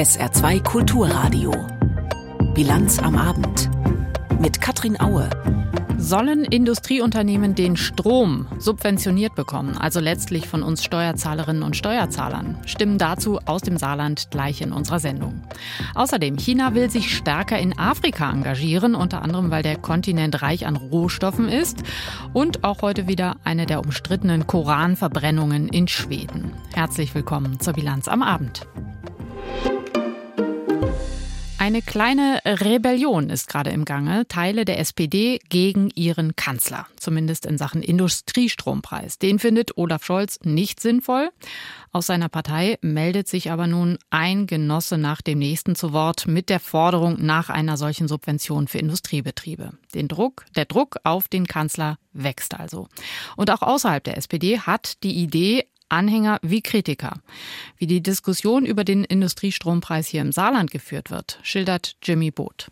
SR2 Kulturradio. Bilanz am Abend. Mit Katrin Aue. Sollen Industrieunternehmen den Strom subventioniert bekommen, also letztlich von uns Steuerzahlerinnen und Steuerzahlern? Stimmen dazu aus dem Saarland gleich in unserer Sendung. Außerdem, China will sich stärker in Afrika engagieren, unter anderem weil der Kontinent reich an Rohstoffen ist und auch heute wieder eine der umstrittenen Koranverbrennungen in Schweden. Herzlich willkommen zur Bilanz am Abend. Eine kleine Rebellion ist gerade im Gange. Teile der SPD gegen ihren Kanzler, zumindest in Sachen Industriestrompreis. Den findet Olaf Scholz nicht sinnvoll. Aus seiner Partei meldet sich aber nun ein Genosse nach dem nächsten zu Wort mit der Forderung nach einer solchen Subvention für Industriebetriebe. Den Druck, der Druck auf den Kanzler wächst also. Und auch außerhalb der SPD hat die Idee Anhänger wie Kritiker. Wie die Diskussion über den Industriestrompreis hier im Saarland geführt wird, schildert Jimmy Boot.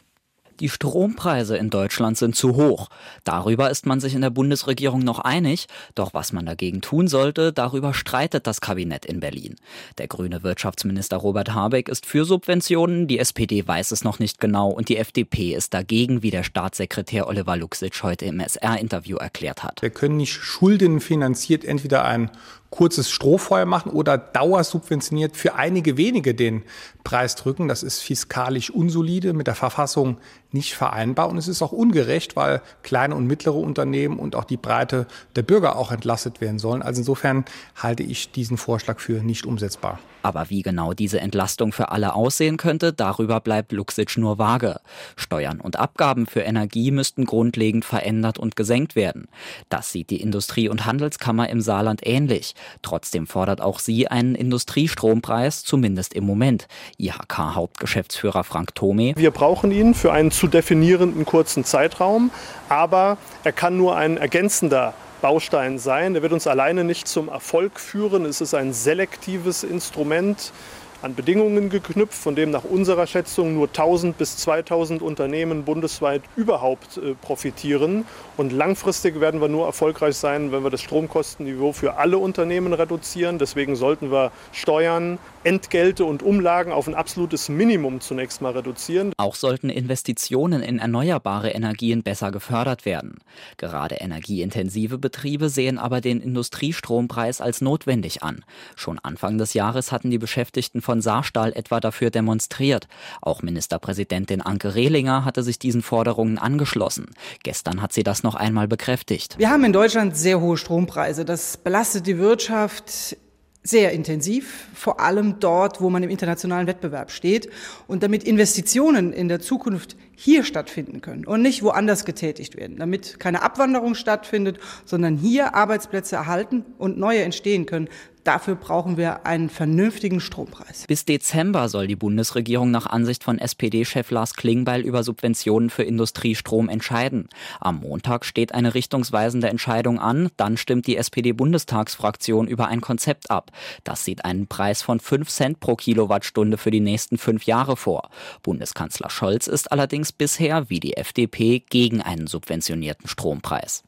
Die Strompreise in Deutschland sind zu hoch. Darüber ist man sich in der Bundesregierung noch einig. Doch was man dagegen tun sollte, darüber streitet das Kabinett in Berlin. Der grüne Wirtschaftsminister Robert Habeck ist für Subventionen, die SPD weiß es noch nicht genau und die FDP ist dagegen, wie der Staatssekretär Oliver Luxic heute im SR-Interview erklärt hat. Wir können nicht schuldenfinanziert entweder ein kurzes Strohfeuer machen oder dauersubventioniert für einige wenige den Preis drücken. Das ist fiskalisch unsolide, mit der Verfassung nicht vereinbar und es ist auch ungerecht, weil kleine und mittlere Unternehmen und auch die Breite der Bürger auch entlastet werden sollen. Also insofern halte ich diesen Vorschlag für nicht umsetzbar. Aber wie genau diese Entlastung für alle aussehen könnte, darüber bleibt Luxic nur vage. Steuern und Abgaben für Energie müssten grundlegend verändert und gesenkt werden. Das sieht die Industrie- und Handelskammer im Saarland ähnlich. Trotzdem fordert auch sie einen Industriestrompreis, zumindest im Moment. IHK-Hauptgeschäftsführer Frank Thome. Wir brauchen ihn für einen zu definierenden kurzen Zeitraum, aber er kann nur ein ergänzender Baustein sein. Er wird uns alleine nicht zum Erfolg führen. Es ist ein selektives Instrument an Bedingungen geknüpft, von dem nach unserer Schätzung nur 1000 bis 2000 Unternehmen bundesweit überhaupt äh, profitieren. Und langfristig werden wir nur erfolgreich sein, wenn wir das Stromkostenniveau für alle Unternehmen reduzieren. Deswegen sollten wir Steuern, Entgelte und Umlagen auf ein absolutes Minimum zunächst mal reduzieren. Auch sollten Investitionen in erneuerbare Energien besser gefördert werden. Gerade energieintensive Betriebe sehen aber den Industriestrompreis als notwendig an. Schon Anfang des Jahres hatten die Beschäftigten von Saarstahl etwa dafür demonstriert. Auch Ministerpräsidentin Anke Rehlinger hatte sich diesen Forderungen angeschlossen. Gestern hat sie das noch einmal bekräftigt. Wir haben in Deutschland sehr hohe Strompreise. Das belastet die Wirtschaft sehr intensiv, vor allem dort, wo man im internationalen Wettbewerb steht und damit Investitionen in der Zukunft hier stattfinden können und nicht woanders getätigt werden, damit keine Abwanderung stattfindet, sondern hier Arbeitsplätze erhalten und neue entstehen können. Dafür brauchen wir einen vernünftigen Strompreis. Bis Dezember soll die Bundesregierung nach Ansicht von SPD-Chef Lars Klingbeil über Subventionen für Industriestrom entscheiden. Am Montag steht eine richtungsweisende Entscheidung an. Dann stimmt die SPD-Bundestagsfraktion über ein Konzept ab. Das sieht einen Preis von 5 Cent pro Kilowattstunde für die nächsten fünf Jahre vor. Bundeskanzler Scholz ist allerdings bisher, wie die FDP, gegen einen subventionierten Strompreis.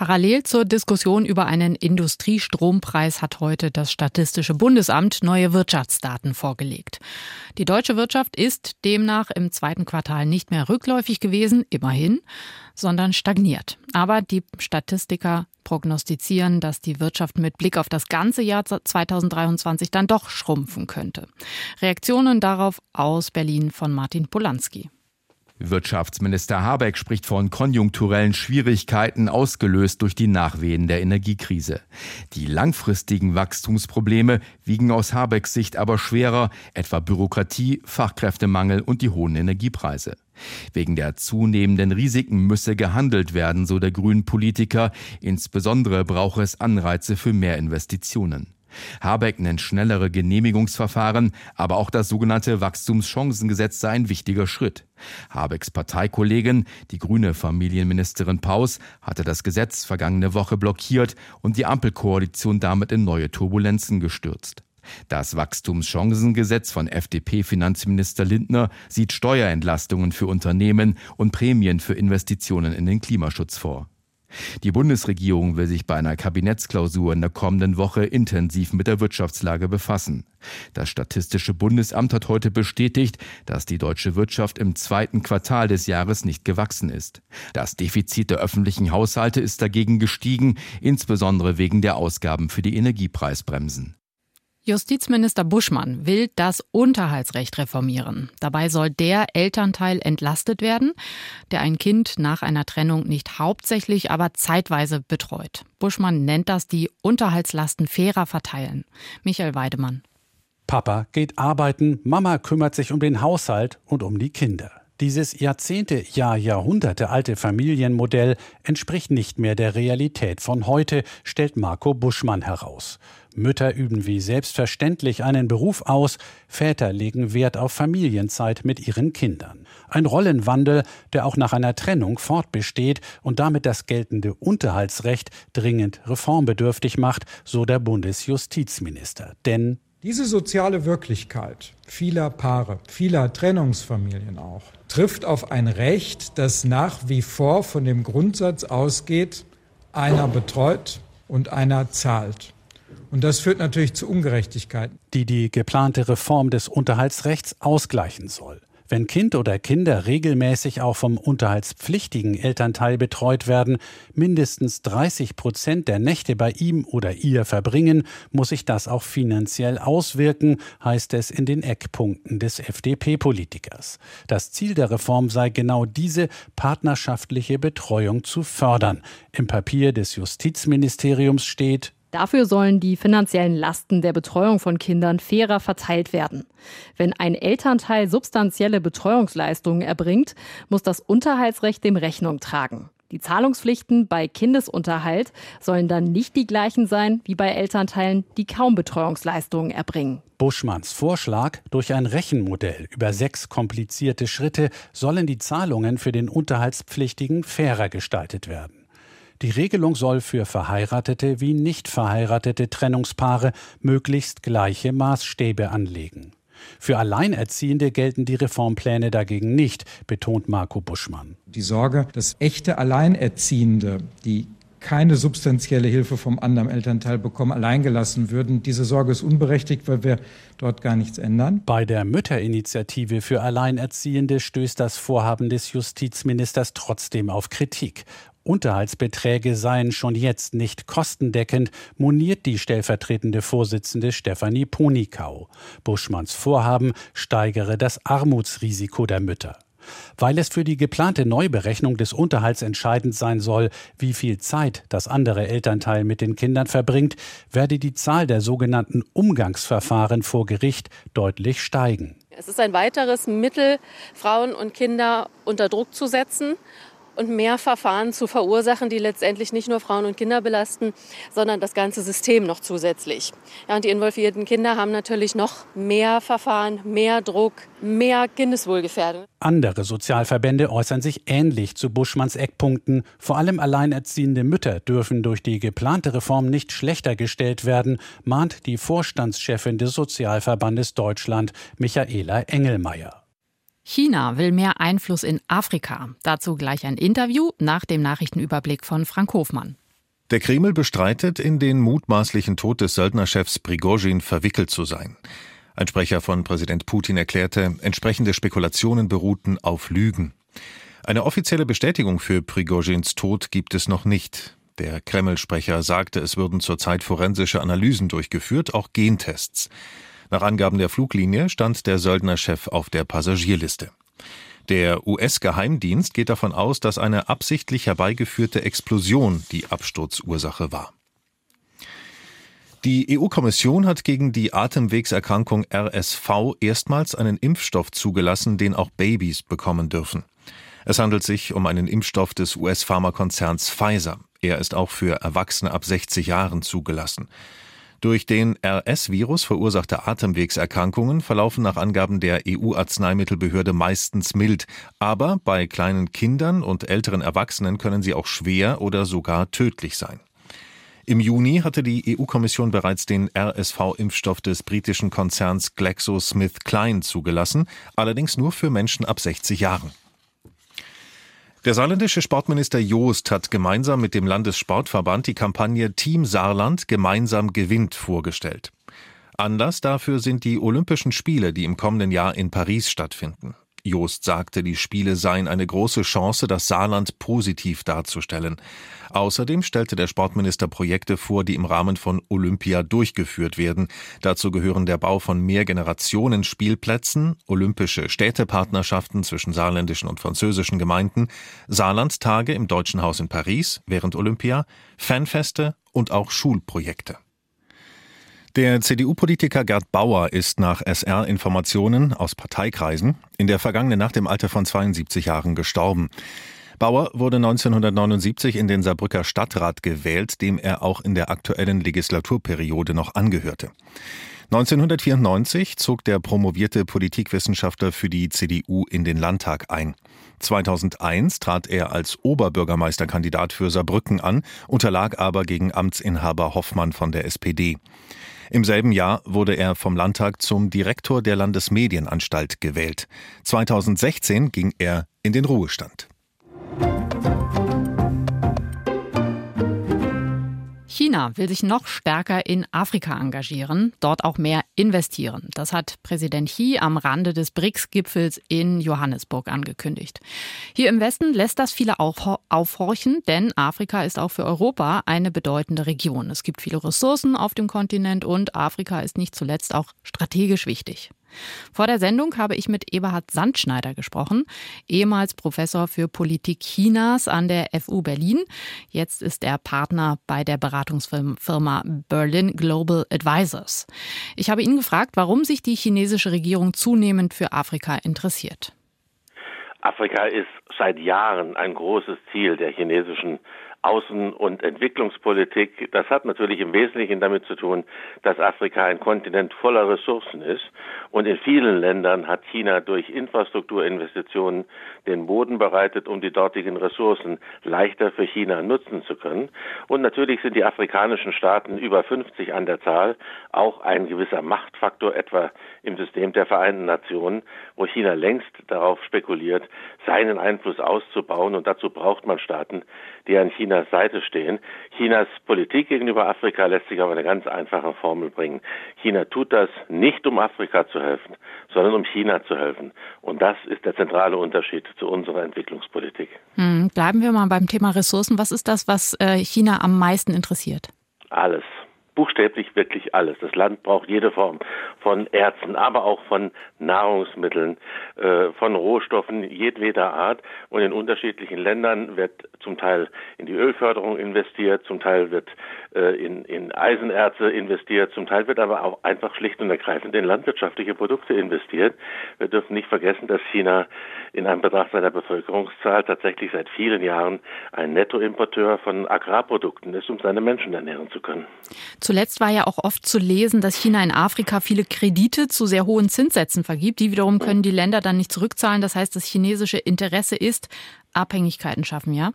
Parallel zur Diskussion über einen Industriestrompreis hat heute das Statistische Bundesamt neue Wirtschaftsdaten vorgelegt. Die deutsche Wirtschaft ist demnach im zweiten Quartal nicht mehr rückläufig gewesen, immerhin, sondern stagniert. Aber die Statistiker prognostizieren, dass die Wirtschaft mit Blick auf das ganze Jahr 2023 dann doch schrumpfen könnte. Reaktionen darauf aus Berlin von Martin Polanski. Wirtschaftsminister Habeck spricht von konjunkturellen Schwierigkeiten ausgelöst durch die Nachwehen der Energiekrise. Die langfristigen Wachstumsprobleme wiegen aus Habecks Sicht aber schwerer, etwa Bürokratie, Fachkräftemangel und die hohen Energiepreise. Wegen der zunehmenden Risiken müsse gehandelt werden, so der grünen Politiker. Insbesondere brauche es Anreize für mehr Investitionen. Habeck nennt schnellere Genehmigungsverfahren, aber auch das sogenannte Wachstumschancengesetz sei ein wichtiger Schritt. Habecks Parteikollegin, die grüne Familienministerin Paus, hatte das Gesetz vergangene Woche blockiert und die Ampelkoalition damit in neue Turbulenzen gestürzt. Das Wachstumschancengesetz von FDP-Finanzminister Lindner sieht Steuerentlastungen für Unternehmen und Prämien für Investitionen in den Klimaschutz vor. Die Bundesregierung will sich bei einer Kabinettsklausur in der kommenden Woche intensiv mit der Wirtschaftslage befassen. Das Statistische Bundesamt hat heute bestätigt, dass die deutsche Wirtschaft im zweiten Quartal des Jahres nicht gewachsen ist. Das Defizit der öffentlichen Haushalte ist dagegen gestiegen, insbesondere wegen der Ausgaben für die Energiepreisbremsen. Justizminister Buschmann will das Unterhaltsrecht reformieren. Dabei soll der Elternteil entlastet werden, der ein Kind nach einer Trennung nicht hauptsächlich, aber zeitweise betreut. Buschmann nennt das die Unterhaltslasten fairer verteilen. Michael Weidemann. Papa geht arbeiten, Mama kümmert sich um den Haushalt und um die Kinder. Dieses Jahrzehnte, ja Jahrhunderte alte Familienmodell entspricht nicht mehr der Realität von heute, stellt Marco Buschmann heraus. Mütter üben wie selbstverständlich einen Beruf aus, Väter legen Wert auf Familienzeit mit ihren Kindern. Ein Rollenwandel, der auch nach einer Trennung fortbesteht und damit das geltende Unterhaltsrecht dringend reformbedürftig macht, so der Bundesjustizminister. Denn diese soziale Wirklichkeit vieler Paare, vieler Trennungsfamilien auch, trifft auf ein Recht, das nach wie vor von dem Grundsatz ausgeht, einer betreut und einer zahlt. Und das führt natürlich zu Ungerechtigkeiten. Die die geplante Reform des Unterhaltsrechts ausgleichen soll. Wenn Kind oder Kinder regelmäßig auch vom unterhaltspflichtigen Elternteil betreut werden, mindestens 30 Prozent der Nächte bei ihm oder ihr verbringen, muss sich das auch finanziell auswirken, heißt es in den Eckpunkten des FDP-Politikers. Das Ziel der Reform sei genau diese partnerschaftliche Betreuung zu fördern. Im Papier des Justizministeriums steht, Dafür sollen die finanziellen Lasten der Betreuung von Kindern fairer verteilt werden. Wenn ein Elternteil substanzielle Betreuungsleistungen erbringt, muss das Unterhaltsrecht dem Rechnung tragen. Die Zahlungspflichten bei Kindesunterhalt sollen dann nicht die gleichen sein wie bei Elternteilen, die kaum Betreuungsleistungen erbringen. Buschmanns Vorschlag, durch ein Rechenmodell über sechs komplizierte Schritte sollen die Zahlungen für den Unterhaltspflichtigen fairer gestaltet werden. Die Regelung soll für verheiratete wie nicht verheiratete Trennungspaare möglichst gleiche Maßstäbe anlegen. Für Alleinerziehende gelten die Reformpläne dagegen nicht, betont Marco Buschmann. Die Sorge, dass echte Alleinerziehende, die keine substanzielle Hilfe vom anderen Elternteil bekommen, alleingelassen würden. Diese Sorge ist unberechtigt, weil wir dort gar nichts ändern. Bei der Mütterinitiative für Alleinerziehende stößt das Vorhaben des Justizministers trotzdem auf Kritik. Unterhaltsbeträge seien schon jetzt nicht kostendeckend, moniert die stellvertretende Vorsitzende Stefanie Ponikau. Buschmanns Vorhaben steigere das Armutsrisiko der Mütter. Weil es für die geplante Neuberechnung des Unterhalts entscheidend sein soll, wie viel Zeit das andere Elternteil mit den Kindern verbringt, werde die Zahl der sogenannten Umgangsverfahren vor Gericht deutlich steigen. Es ist ein weiteres Mittel, Frauen und Kinder unter Druck zu setzen und mehr Verfahren zu verursachen, die letztendlich nicht nur Frauen und Kinder belasten, sondern das ganze System noch zusätzlich. Ja, und die involvierten Kinder haben natürlich noch mehr Verfahren, mehr Druck, mehr Kindeswohlgefährdung. Andere Sozialverbände äußern sich ähnlich zu Buschmanns Eckpunkten. Vor allem alleinerziehende Mütter dürfen durch die geplante Reform nicht schlechter gestellt werden, mahnt die Vorstandschefin des Sozialverbandes Deutschland, Michaela Engelmeier. China will mehr Einfluss in Afrika. Dazu gleich ein Interview nach dem Nachrichtenüberblick von Frank Hofmann. Der Kreml bestreitet, in den mutmaßlichen Tod des Söldnerchefs Prigozhin verwickelt zu sein. Ein Sprecher von Präsident Putin erklärte, entsprechende Spekulationen beruhten auf Lügen. Eine offizielle Bestätigung für Prigozhins Tod gibt es noch nicht. Der Kreml-Sprecher sagte, es würden zurzeit forensische Analysen durchgeführt, auch Gentests. Nach Angaben der Fluglinie stand der Söldnerchef auf der Passagierliste. Der US-Geheimdienst geht davon aus, dass eine absichtlich herbeigeführte Explosion die Absturzursache war. Die EU-Kommission hat gegen die Atemwegserkrankung RSV erstmals einen Impfstoff zugelassen, den auch Babys bekommen dürfen. Es handelt sich um einen Impfstoff des US-Pharmakonzerns Pfizer. Er ist auch für Erwachsene ab 60 Jahren zugelassen. Durch den RS-Virus verursachte Atemwegserkrankungen verlaufen nach Angaben der EU-Arzneimittelbehörde meistens mild, aber bei kleinen Kindern und älteren Erwachsenen können sie auch schwer oder sogar tödlich sein. Im Juni hatte die EU-Kommission bereits den RSV-Impfstoff des britischen Konzerns GlaxoSmithKline zugelassen, allerdings nur für Menschen ab 60 Jahren. Der saarländische Sportminister Joost hat gemeinsam mit dem Landessportverband die Kampagne Team Saarland gemeinsam gewinnt vorgestellt. Anlass dafür sind die Olympischen Spiele, die im kommenden Jahr in Paris stattfinden. Joost sagte, die Spiele seien eine große Chance, das Saarland positiv darzustellen. Außerdem stellte der Sportminister Projekte vor, die im Rahmen von Olympia durchgeführt werden. Dazu gehören der Bau von Mehrgenerationen-Spielplätzen, olympische Städtepartnerschaften zwischen saarländischen und französischen Gemeinden, Saarlandtage im Deutschen Haus in Paris während Olympia, Fanfeste und auch Schulprojekte. Der CDU-Politiker Gerd Bauer ist nach SR-Informationen aus Parteikreisen in der vergangenen Nacht im Alter von 72 Jahren gestorben. Bauer wurde 1979 in den Saarbrücker Stadtrat gewählt, dem er auch in der aktuellen Legislaturperiode noch angehörte. 1994 zog der promovierte Politikwissenschaftler für die CDU in den Landtag ein. 2001 trat er als Oberbürgermeisterkandidat für Saarbrücken an, unterlag aber gegen Amtsinhaber Hoffmann von der SPD. Im selben Jahr wurde er vom Landtag zum Direktor der Landesmedienanstalt gewählt. 2016 ging er in den Ruhestand. China will sich noch stärker in Afrika engagieren, dort auch mehr investieren. Das hat Präsident Xi am Rande des BRICS-Gipfels in Johannesburg angekündigt. Hier im Westen lässt das viele aufhorchen, denn Afrika ist auch für Europa eine bedeutende Region. Es gibt viele Ressourcen auf dem Kontinent und Afrika ist nicht zuletzt auch strategisch wichtig. Vor der Sendung habe ich mit Eberhard Sandschneider gesprochen, ehemals Professor für Politik Chinas an der FU Berlin. Jetzt ist er Partner bei der Beratungsfirma Berlin Global Advisors. Ich habe ihn gefragt, warum sich die chinesische Regierung zunehmend für Afrika interessiert. Afrika ist seit Jahren ein großes Ziel der chinesischen Außen- und Entwicklungspolitik. Das hat natürlich im Wesentlichen damit zu tun, dass Afrika ein Kontinent voller Ressourcen ist. Und in vielen Ländern hat China durch Infrastrukturinvestitionen den Boden bereitet, um die dortigen Ressourcen leichter für China nutzen zu können. Und natürlich sind die afrikanischen Staaten über 50 an der Zahl auch ein gewisser Machtfaktor, etwa im System der Vereinten Nationen, wo China längst darauf spekuliert, seinen Einfluss auszubauen. Und dazu braucht man Staaten, die an Chinas Seite stehen. Chinas Politik gegenüber Afrika lässt sich auf eine ganz einfache Formel bringen. China tut das nicht, um Afrika zu helfen, sondern um China zu helfen. Und das ist der zentrale Unterschied zu unserer Entwicklungspolitik. Hm, bleiben wir mal beim Thema Ressourcen. Was ist das, was äh, China am meisten interessiert? Alles buchstäblich wirklich alles. Das Land braucht jede Form von Erzen, aber auch von Nahrungsmitteln, äh, von Rohstoffen jedweder Art. Und in unterschiedlichen Ländern wird zum Teil in die Ölförderung investiert, zum Teil wird äh, in, in Eisenerze investiert, zum Teil wird aber auch einfach schlicht und ergreifend in landwirtschaftliche Produkte investiert. Wir dürfen nicht vergessen, dass China in einem Betracht seiner Bevölkerungszahl tatsächlich seit vielen Jahren ein Nettoimporteur von Agrarprodukten ist, um seine Menschen ernähren zu können. Zuletzt war ja auch oft zu lesen, dass China in Afrika viele Kredite zu sehr hohen Zinssätzen vergibt. Die wiederum können die Länder dann nicht zurückzahlen. Das heißt, das chinesische Interesse ist Abhängigkeiten schaffen, ja?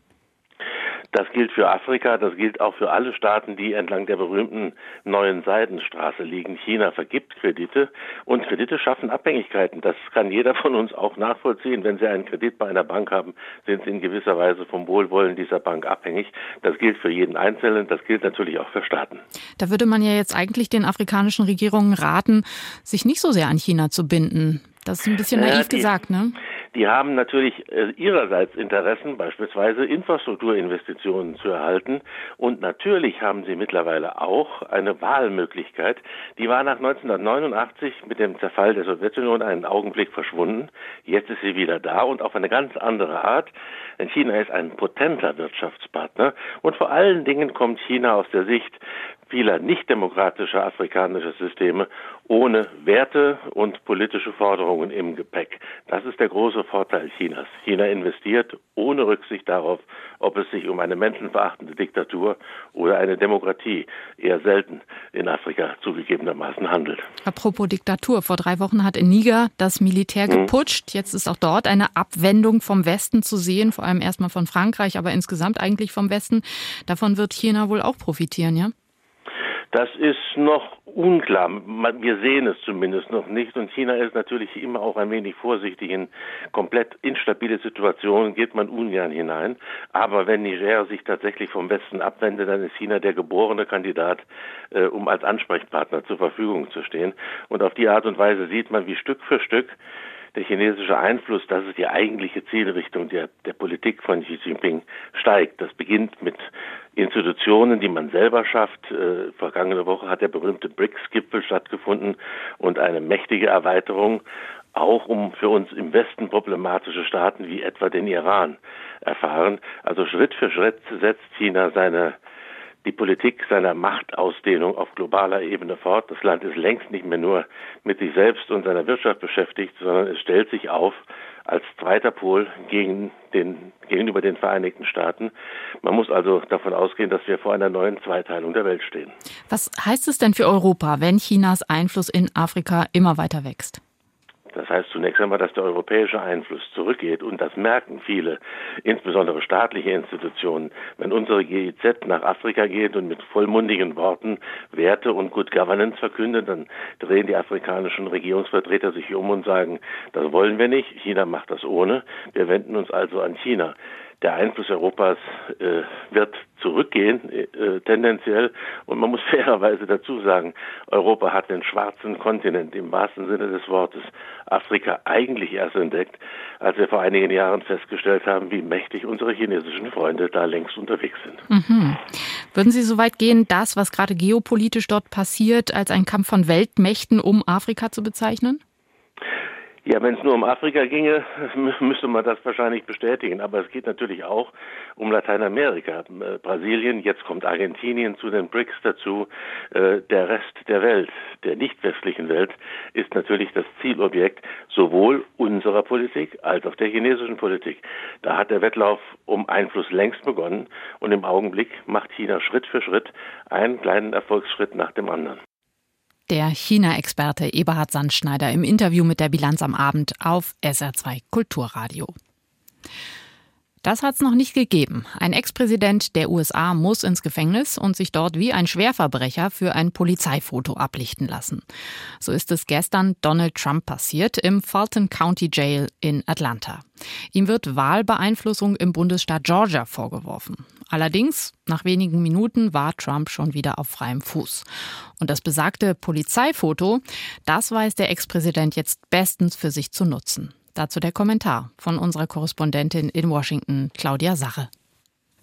Das gilt für Afrika, das gilt auch für alle Staaten, die entlang der berühmten neuen Seidenstraße liegen. China vergibt Kredite und Kredite schaffen Abhängigkeiten. Das kann jeder von uns auch nachvollziehen. Wenn Sie einen Kredit bei einer Bank haben, sind Sie in gewisser Weise vom Wohlwollen dieser Bank abhängig. Das gilt für jeden Einzelnen, das gilt natürlich auch für Staaten. Da würde man ja jetzt eigentlich den afrikanischen Regierungen raten, sich nicht so sehr an China zu binden. Das ist ein bisschen naiv äh, die, gesagt, ne? Die haben natürlich äh, ihrerseits Interessen, beispielsweise Infrastrukturinvestitionen zu erhalten. Und natürlich haben sie mittlerweile auch eine Wahlmöglichkeit. Die war nach 1989 mit dem Zerfall der Sowjetunion einen Augenblick verschwunden. Jetzt ist sie wieder da und auf eine ganz andere Art. Denn China ist ein potenter Wirtschaftspartner. Und vor allen Dingen kommt China aus der Sicht vieler nicht demokratischer afrikanischer Systeme ohne Werte und politische Forderungen im Gepäck. Das ist der große Vorteil Chinas. China investiert ohne Rücksicht darauf, ob es sich um eine menschenverachtende Diktatur oder eine Demokratie eher selten in Afrika zugegebenermaßen handelt. Apropos Diktatur. Vor drei Wochen hat in Niger das Militär hm. geputscht. Jetzt ist auch dort eine Abwendung vom Westen zu sehen, vor allem erstmal von Frankreich, aber insgesamt eigentlich vom Westen. Davon wird China wohl auch profitieren, ja? Das ist noch unklar. Wir sehen es zumindest noch nicht. Und China ist natürlich immer auch ein wenig vorsichtig. In komplett instabile Situationen geht man ungern hinein. Aber wenn Niger sich tatsächlich vom Westen abwendet, dann ist China der geborene Kandidat, äh, um als Ansprechpartner zur Verfügung zu stehen. Und auf die Art und Weise sieht man, wie Stück für Stück der chinesische Einfluss, das ist die eigentliche Zielrichtung der, der Politik von Xi Jinping, steigt. Das beginnt mit Institutionen, die man selber schafft. Äh, vergangene Woche hat der berühmte BRICS-Gipfel stattgefunden und eine mächtige Erweiterung, auch um für uns im Westen problematische Staaten wie etwa den Iran erfahren. Also Schritt für Schritt setzt China seine die Politik seiner Machtausdehnung auf globaler Ebene fort. Das Land ist längst nicht mehr nur mit sich selbst und seiner Wirtschaft beschäftigt, sondern es stellt sich auf als zweiter Pol gegen den, gegenüber den Vereinigten Staaten. Man muss also davon ausgehen, dass wir vor einer neuen Zweiteilung der Welt stehen. Was heißt es denn für Europa, wenn Chinas Einfluss in Afrika immer weiter wächst? Das heißt zunächst einmal, dass der europäische Einfluss zurückgeht und das merken viele, insbesondere staatliche Institutionen. Wenn unsere GIZ nach Afrika geht und mit vollmundigen Worten Werte und Good Governance verkündet, dann drehen die afrikanischen Regierungsvertreter sich um und sagen, das wollen wir nicht, China macht das ohne, wir wenden uns also an China der Einfluss Europas äh, wird zurückgehen, äh, tendenziell. Und man muss fairerweise dazu sagen, Europa hat den schwarzen Kontinent im wahrsten Sinne des Wortes Afrika eigentlich erst entdeckt, als wir vor einigen Jahren festgestellt haben, wie mächtig unsere chinesischen Freunde da längst unterwegs sind. Mhm. Würden Sie so weit gehen, das, was gerade geopolitisch dort passiert, als ein Kampf von Weltmächten um Afrika zu bezeichnen? Ja, wenn es nur um Afrika ginge, müsste man das wahrscheinlich bestätigen. Aber es geht natürlich auch um Lateinamerika. Äh, Brasilien, jetzt kommt Argentinien zu den BRICS dazu. Äh, der Rest der Welt, der nicht westlichen Welt, ist natürlich das Zielobjekt sowohl unserer Politik als auch der chinesischen Politik. Da hat der Wettlauf um Einfluss längst begonnen und im Augenblick macht China Schritt für Schritt einen kleinen Erfolgsschritt nach dem anderen. Der China-Experte Eberhard Sandschneider im Interview mit der Bilanz am Abend auf SR2 Kulturradio. Das hat es noch nicht gegeben. Ein Ex-Präsident der USA muss ins Gefängnis und sich dort wie ein Schwerverbrecher für ein Polizeifoto ablichten lassen. So ist es gestern Donald Trump passiert im Fulton County Jail in Atlanta. Ihm wird Wahlbeeinflussung im Bundesstaat Georgia vorgeworfen. Allerdings, nach wenigen Minuten war Trump schon wieder auf freiem Fuß. Und das besagte Polizeifoto, das weiß der Ex-Präsident jetzt bestens für sich zu nutzen. Dazu der Kommentar von unserer Korrespondentin in Washington, Claudia Sache.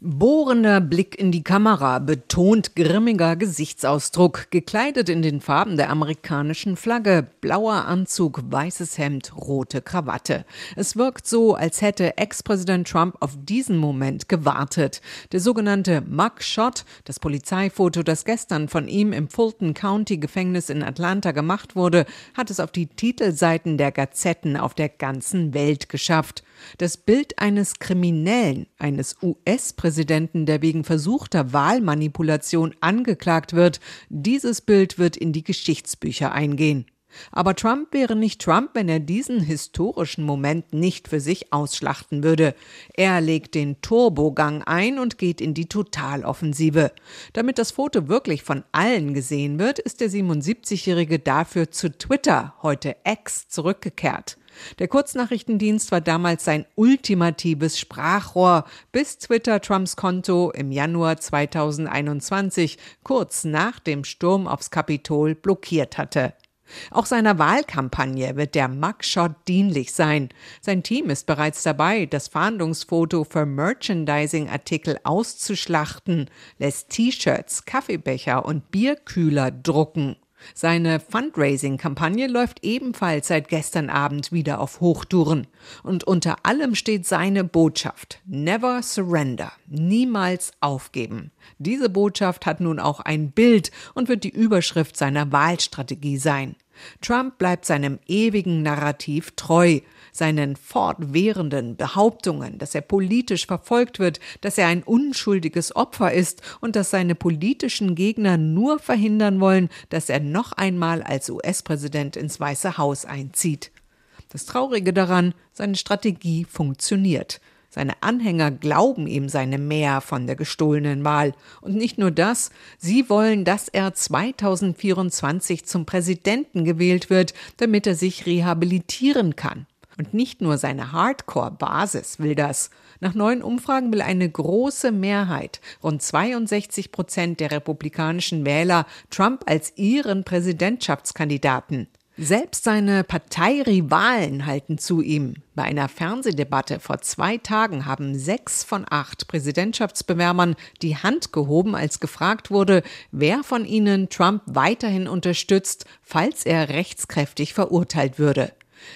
Bohrender Blick in die Kamera, betont grimmiger Gesichtsausdruck, gekleidet in den Farben der amerikanischen Flagge, blauer Anzug, weißes Hemd, rote Krawatte. Es wirkt so, als hätte Ex-Präsident Trump auf diesen Moment gewartet. Der sogenannte Mugshot, das Polizeifoto, das gestern von ihm im Fulton County Gefängnis in Atlanta gemacht wurde, hat es auf die Titelseiten der Gazetten auf der ganzen Welt geschafft. Das Bild eines Kriminellen, eines US-Präsidenten, der wegen versuchter Wahlmanipulation angeklagt wird, dieses Bild wird in die Geschichtsbücher eingehen. Aber Trump wäre nicht Trump, wenn er diesen historischen Moment nicht für sich ausschlachten würde. Er legt den Turbogang ein und geht in die Totaloffensive. Damit das Foto wirklich von allen gesehen wird, ist der 77-Jährige dafür zu Twitter, heute X, zurückgekehrt. Der Kurznachrichtendienst war damals sein ultimatives Sprachrohr, bis Twitter Trumps Konto im Januar 2021, kurz nach dem Sturm aufs Kapitol, blockiert hatte. Auch seiner Wahlkampagne wird der Mugshot dienlich sein. Sein Team ist bereits dabei, das Fahndungsfoto für Merchandising-Artikel auszuschlachten, lässt T-Shirts, Kaffeebecher und Bierkühler drucken. Seine Fundraising-Kampagne läuft ebenfalls seit gestern Abend wieder auf Hochtouren. Und unter allem steht seine Botschaft Never surrender, niemals aufgeben. Diese Botschaft hat nun auch ein Bild und wird die Überschrift seiner Wahlstrategie sein. Trump bleibt seinem ewigen Narrativ treu, seinen fortwährenden Behauptungen, dass er politisch verfolgt wird, dass er ein unschuldiges Opfer ist und dass seine politischen Gegner nur verhindern wollen, dass er noch einmal als US-Präsident ins Weiße Haus einzieht. Das Traurige daran, seine Strategie funktioniert. Seine Anhänger glauben ihm seine Mehr von der gestohlenen Wahl. Und nicht nur das, sie wollen, dass er 2024 zum Präsidenten gewählt wird, damit er sich rehabilitieren kann. Und nicht nur seine Hardcore-Basis will das. Nach neuen Umfragen will eine große Mehrheit, rund 62 Prozent der republikanischen Wähler, Trump als ihren Präsidentschaftskandidaten. Selbst seine Parteirivalen halten zu ihm. Bei einer Fernsehdebatte vor zwei Tagen haben sechs von acht Präsidentschaftsbewerbern die Hand gehoben, als gefragt wurde, wer von ihnen Trump weiterhin unterstützt, falls er rechtskräftig verurteilt würde.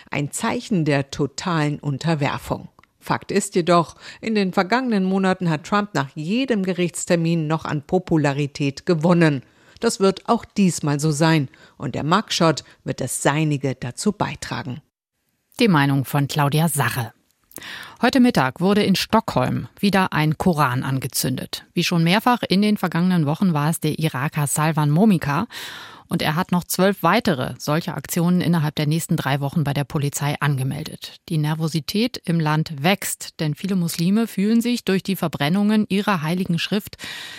Ein Zeichen der totalen Unterwerfung. Fakt ist jedoch, in den vergangenen Monaten hat Trump nach jedem Gerichtstermin noch an Popularität gewonnen. Das wird auch diesmal so sein und der Mugshot wird das Seinige dazu beitragen. Die Meinung von Claudia Sache. Heute Mittag wurde in Stockholm wieder ein Koran angezündet. Wie schon mehrfach in den vergangenen Wochen war es der Iraker Salvan Momika. Und er hat noch zwölf weitere solcher Aktionen innerhalb der nächsten drei Wochen bei der Polizei angemeldet. Die Nervosität im Land wächst, denn viele Muslime fühlen sich durch die Verbrennungen ihrer heiligen Schrift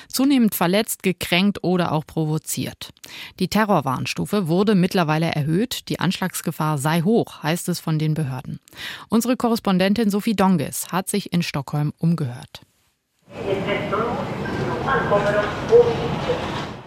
zunehmend verletzt, gekränkt oder auch provoziert. Die Terrorwarnstufe wurde mittlerweile erhöht. Die Anschlagsgefahr sei hoch, heißt es von den Behörden. Unsere Korrespondentin Sophie Donges hat sich in Stockholm umgehört.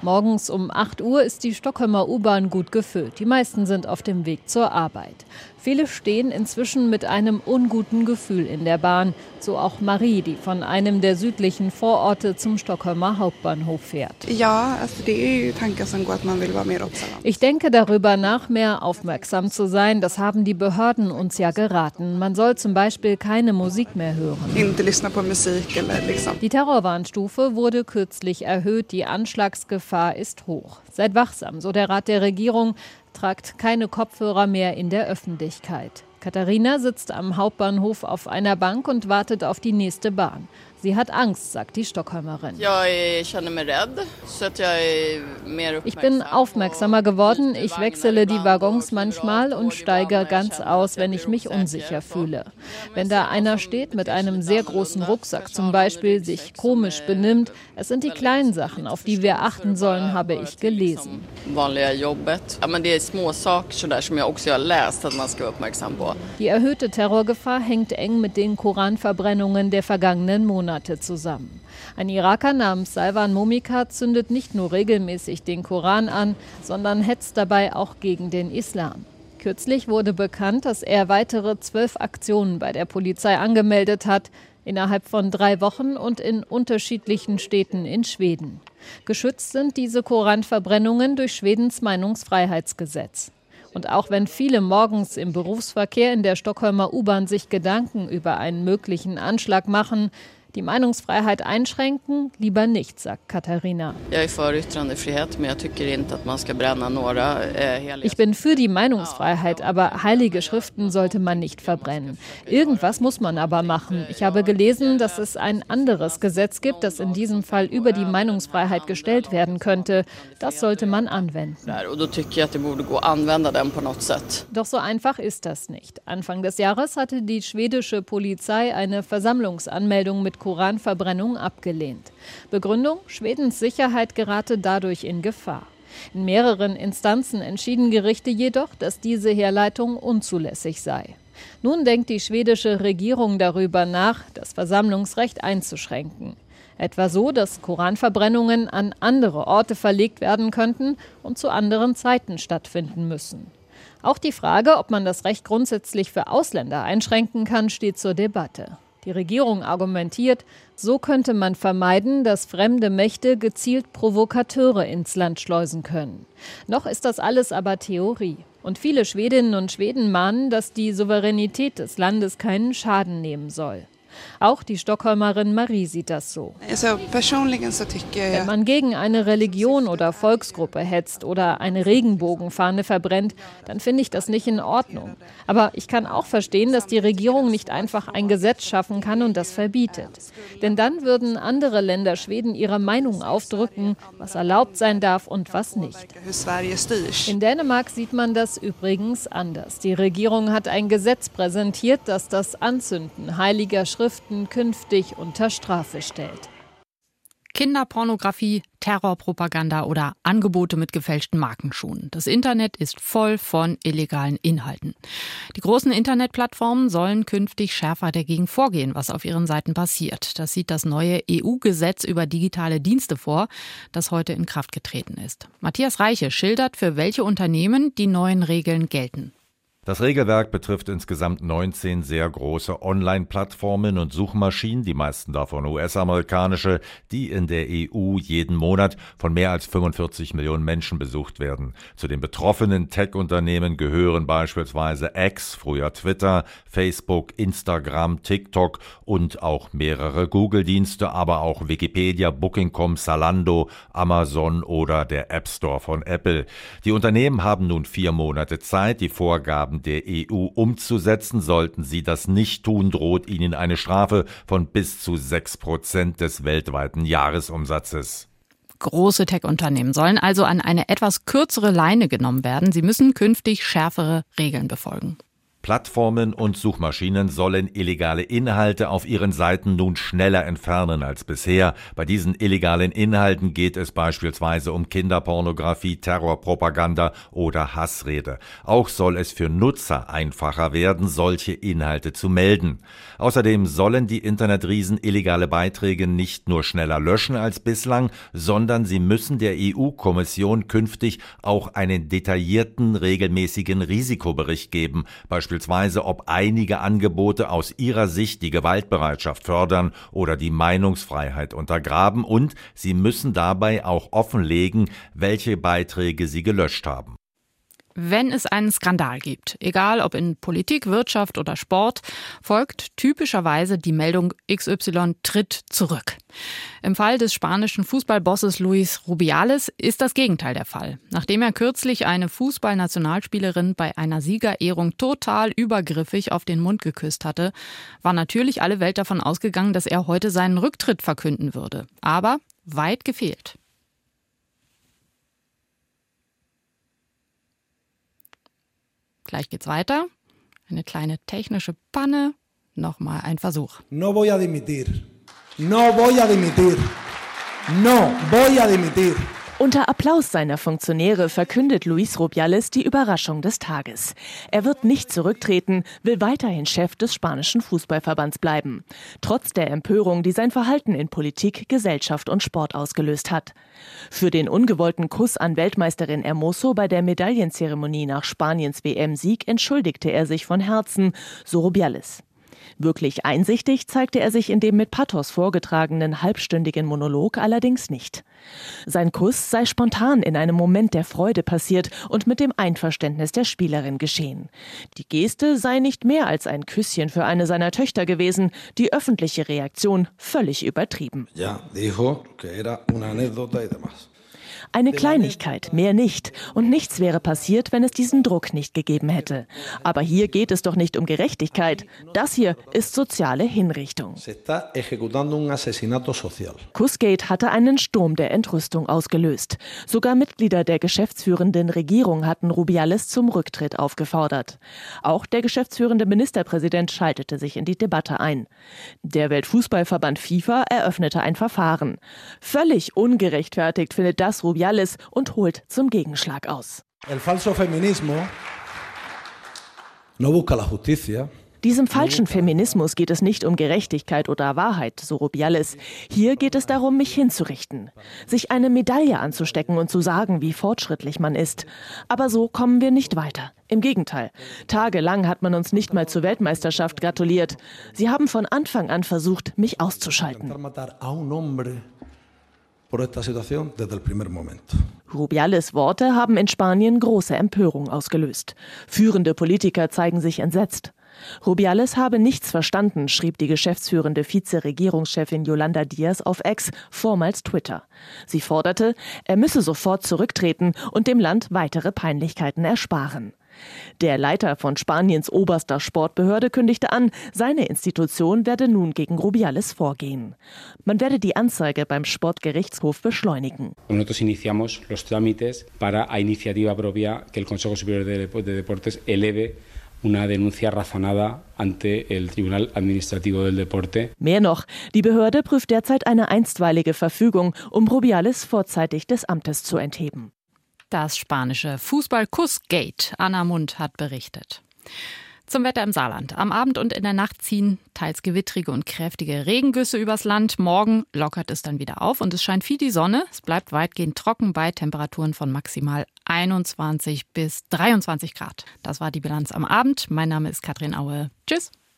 Morgens um 8 Uhr ist die Stockholmer U-Bahn gut gefüllt. Die meisten sind auf dem Weg zur Arbeit. Viele stehen inzwischen mit einem unguten Gefühl in der Bahn. So auch Marie, die von einem der südlichen Vororte zum Stockholmer Hauptbahnhof fährt. Ja, also die Tanken som går man will mehr Ich denke darüber nach, mehr aufmerksam zu sein. Das haben die Behörden uns ja geraten. Man soll zum Beispiel keine Musik mehr hören. Die Terrorwarnstufe wurde kürzlich erhöht. Die Anschlagsgefahr ist hoch. Seid wachsam, so der Rat der Regierung tragt keine Kopfhörer mehr in der Öffentlichkeit. Katharina sitzt am Hauptbahnhof auf einer Bank und wartet auf die nächste Bahn. Sie hat Angst, sagt die Stockholmerin. Ich bin aufmerksamer geworden. Ich wechsle die Waggons manchmal und steige ganz aus, wenn ich mich unsicher fühle. Wenn da einer steht mit einem sehr großen Rucksack zum Beispiel, sich komisch benimmt, es sind die kleinen Sachen, auf die wir achten sollen, habe ich gelesen. Die erhöhte Terrorgefahr hängt eng mit den Koranverbrennungen der vergangenen Monate. Monate zusammen. Ein Iraker namens Salvan Momika zündet nicht nur regelmäßig den Koran an, sondern hetzt dabei auch gegen den Islam. Kürzlich wurde bekannt, dass er weitere zwölf Aktionen bei der Polizei angemeldet hat, innerhalb von drei Wochen und in unterschiedlichen Städten in Schweden. Geschützt sind diese Koranverbrennungen durch Schwedens Meinungsfreiheitsgesetz. Und auch wenn viele morgens im Berufsverkehr in der Stockholmer U-Bahn sich Gedanken über einen möglichen Anschlag machen, die Meinungsfreiheit einschränken? Lieber nicht, sagt Katharina. Eh, ich bin für die Meinungsfreiheit, aber heilige Schriften sollte man nicht verbrennen. Irgendwas muss man aber machen. Ich habe gelesen, dass es ein anderes Gesetz gibt, das in diesem Fall über die Meinungsfreiheit gestellt werden könnte. Das sollte man anwenden. Doch so einfach ist das nicht. Anfang des Jahres hatte die schwedische Polizei eine Versammlungsanmeldung mit Koranverbrennung abgelehnt. Begründung, Schwedens Sicherheit gerate dadurch in Gefahr. In mehreren Instanzen entschieden Gerichte jedoch, dass diese Herleitung unzulässig sei. Nun denkt die schwedische Regierung darüber nach, das Versammlungsrecht einzuschränken. Etwa so, dass Koranverbrennungen an andere Orte verlegt werden könnten und zu anderen Zeiten stattfinden müssen. Auch die Frage, ob man das Recht grundsätzlich für Ausländer einschränken kann, steht zur Debatte. Die Regierung argumentiert, so könnte man vermeiden, dass fremde Mächte gezielt Provokateure ins Land schleusen können. Noch ist das alles aber Theorie. Und viele Schwedinnen und Schweden mahnen, dass die Souveränität des Landes keinen Schaden nehmen soll. Auch die Stockholmerin Marie sieht das so. Wenn man gegen eine Religion oder Volksgruppe hetzt oder eine Regenbogenfahne verbrennt, dann finde ich das nicht in Ordnung. Aber ich kann auch verstehen, dass die Regierung nicht einfach ein Gesetz schaffen kann und das verbietet. Denn dann würden andere Länder Schweden ihre Meinung aufdrücken, was erlaubt sein darf und was nicht. In Dänemark sieht man das übrigens anders. Die Regierung hat ein Gesetz präsentiert, das das Anzünden heiliger Schrift Zuschriften künftig unter Strafe stellt. Kinderpornografie, Terrorpropaganda oder Angebote mit gefälschten Markenschuhen. Das Internet ist voll von illegalen Inhalten. Die großen Internetplattformen sollen künftig schärfer dagegen vorgehen, was auf ihren Seiten passiert. Das sieht das neue EU-Gesetz über digitale Dienste vor, das heute in Kraft getreten ist. Matthias Reiche schildert, für welche Unternehmen die neuen Regeln gelten. Das Regelwerk betrifft insgesamt 19 sehr große Online-Plattformen und Suchmaschinen, die meisten davon US-amerikanische, die in der EU jeden Monat von mehr als 45 Millionen Menschen besucht werden. Zu den betroffenen Tech-Unternehmen gehören beispielsweise X, früher Twitter, Facebook, Instagram, TikTok und auch mehrere Google-Dienste, aber auch Wikipedia, Booking.com, Salando, Amazon oder der App Store von Apple. Die Unternehmen haben nun vier Monate Zeit, die Vorgaben Der EU umzusetzen. Sollten sie das nicht tun, droht ihnen eine Strafe von bis zu sechs Prozent des weltweiten Jahresumsatzes. Große Tech-Unternehmen sollen also an eine etwas kürzere Leine genommen werden. Sie müssen künftig schärfere Regeln befolgen. Plattformen und Suchmaschinen sollen illegale Inhalte auf ihren Seiten nun schneller entfernen als bisher. Bei diesen illegalen Inhalten geht es beispielsweise um Kinderpornografie, Terrorpropaganda oder Hassrede. Auch soll es für Nutzer einfacher werden, solche Inhalte zu melden. Außerdem sollen die Internetriesen illegale Beiträge nicht nur schneller löschen als bislang, sondern sie müssen der EU-Kommission künftig auch einen detaillierten, regelmäßigen Risikobericht geben, beispielsweise ob einige Angebote aus ihrer Sicht die Gewaltbereitschaft fördern oder die Meinungsfreiheit untergraben und sie müssen dabei auch offenlegen, welche Beiträge sie gelöscht haben. Wenn es einen Skandal gibt, egal ob in Politik, Wirtschaft oder Sport, folgt typischerweise die Meldung XY tritt zurück. Im Fall des spanischen Fußballbosses Luis Rubiales ist das Gegenteil der Fall. Nachdem er kürzlich eine Fußballnationalspielerin bei einer Siegerehrung total übergriffig auf den Mund geküsst hatte, war natürlich alle Welt davon ausgegangen, dass er heute seinen Rücktritt verkünden würde. Aber weit gefehlt. Gleich geht's weiter. Eine kleine technische Panne. Nochmal ein Versuch. No voy a dimitir. No voy a dimitir. No voy a dimitir. Unter Applaus seiner Funktionäre verkündet Luis Rubiales die Überraschung des Tages. Er wird nicht zurücktreten, will weiterhin Chef des spanischen Fußballverbands bleiben. Trotz der Empörung, die sein Verhalten in Politik, Gesellschaft und Sport ausgelöst hat. Für den ungewollten Kuss an Weltmeisterin Hermoso bei der Medaillenzeremonie nach Spaniens WM-Sieg entschuldigte er sich von Herzen, so Rubiales. Wirklich einsichtig zeigte er sich in dem mit Pathos vorgetragenen halbstündigen Monolog allerdings nicht. Sein Kuss sei spontan in einem Moment der Freude passiert und mit dem Einverständnis der Spielerin geschehen. Die Geste sei nicht mehr als ein Küsschen für eine seiner Töchter gewesen, die öffentliche Reaktion völlig übertrieben. Ja, dijo que era una anécdota y demás. Eine Kleinigkeit, mehr nicht. Und nichts wäre passiert, wenn es diesen Druck nicht gegeben hätte. Aber hier geht es doch nicht um Gerechtigkeit. Das hier ist soziale Hinrichtung. Kussgate hatte einen Sturm der Entrüstung ausgelöst. Sogar Mitglieder der geschäftsführenden Regierung hatten Rubiales zum Rücktritt aufgefordert. Auch der geschäftsführende Ministerpräsident schaltete sich in die Debatte ein. Der Weltfußballverband FIFA eröffnete ein Verfahren. Völlig ungerechtfertigt findet das Rubiales Rubiales und holt zum Gegenschlag aus. Diesem falschen Feminismus geht es nicht um Gerechtigkeit oder Wahrheit, so Rubiales. Hier geht es darum, mich hinzurichten, sich eine Medaille anzustecken und zu sagen, wie fortschrittlich man ist. Aber so kommen wir nicht weiter. Im Gegenteil. Tagelang hat man uns nicht mal zur Weltmeisterschaft gratuliert. Sie haben von Anfang an versucht, mich auszuschalten Rubiales Worte haben in Spanien große Empörung ausgelöst. Führende Politiker zeigen sich entsetzt. Rubiales habe nichts verstanden, schrieb die geschäftsführende Vizeregierungschefin Yolanda Diaz auf Ex, vormals Twitter. Sie forderte, er müsse sofort zurücktreten und dem Land weitere Peinlichkeiten ersparen. Der Leiter von Spaniens oberster Sportbehörde kündigte an, seine Institution werde nun gegen Rubiales vorgehen. Man werde die Anzeige beim Sportgerichtshof beschleunigen. Nosotros iniciamos los trámites para a iniciativa propia que el Consejo Superior de Deportes eleve una denuncia razonada ante el Tribunal Administrativo del Deporte. Mehr noch, die Behörde prüft derzeit eine einstweilige Verfügung, um Rubiales vorzeitig des Amtes zu entheben. Das spanische Fußball-Kuss-Gate. Anna Mund hat berichtet. Zum Wetter im Saarland. Am Abend und in der Nacht ziehen teils gewittrige und kräftige Regengüsse übers Land. Morgen lockert es dann wieder auf und es scheint viel die Sonne. Es bleibt weitgehend trocken bei Temperaturen von maximal 21 bis 23 Grad. Das war die Bilanz am Abend. Mein Name ist Katrin Aue. Tschüss.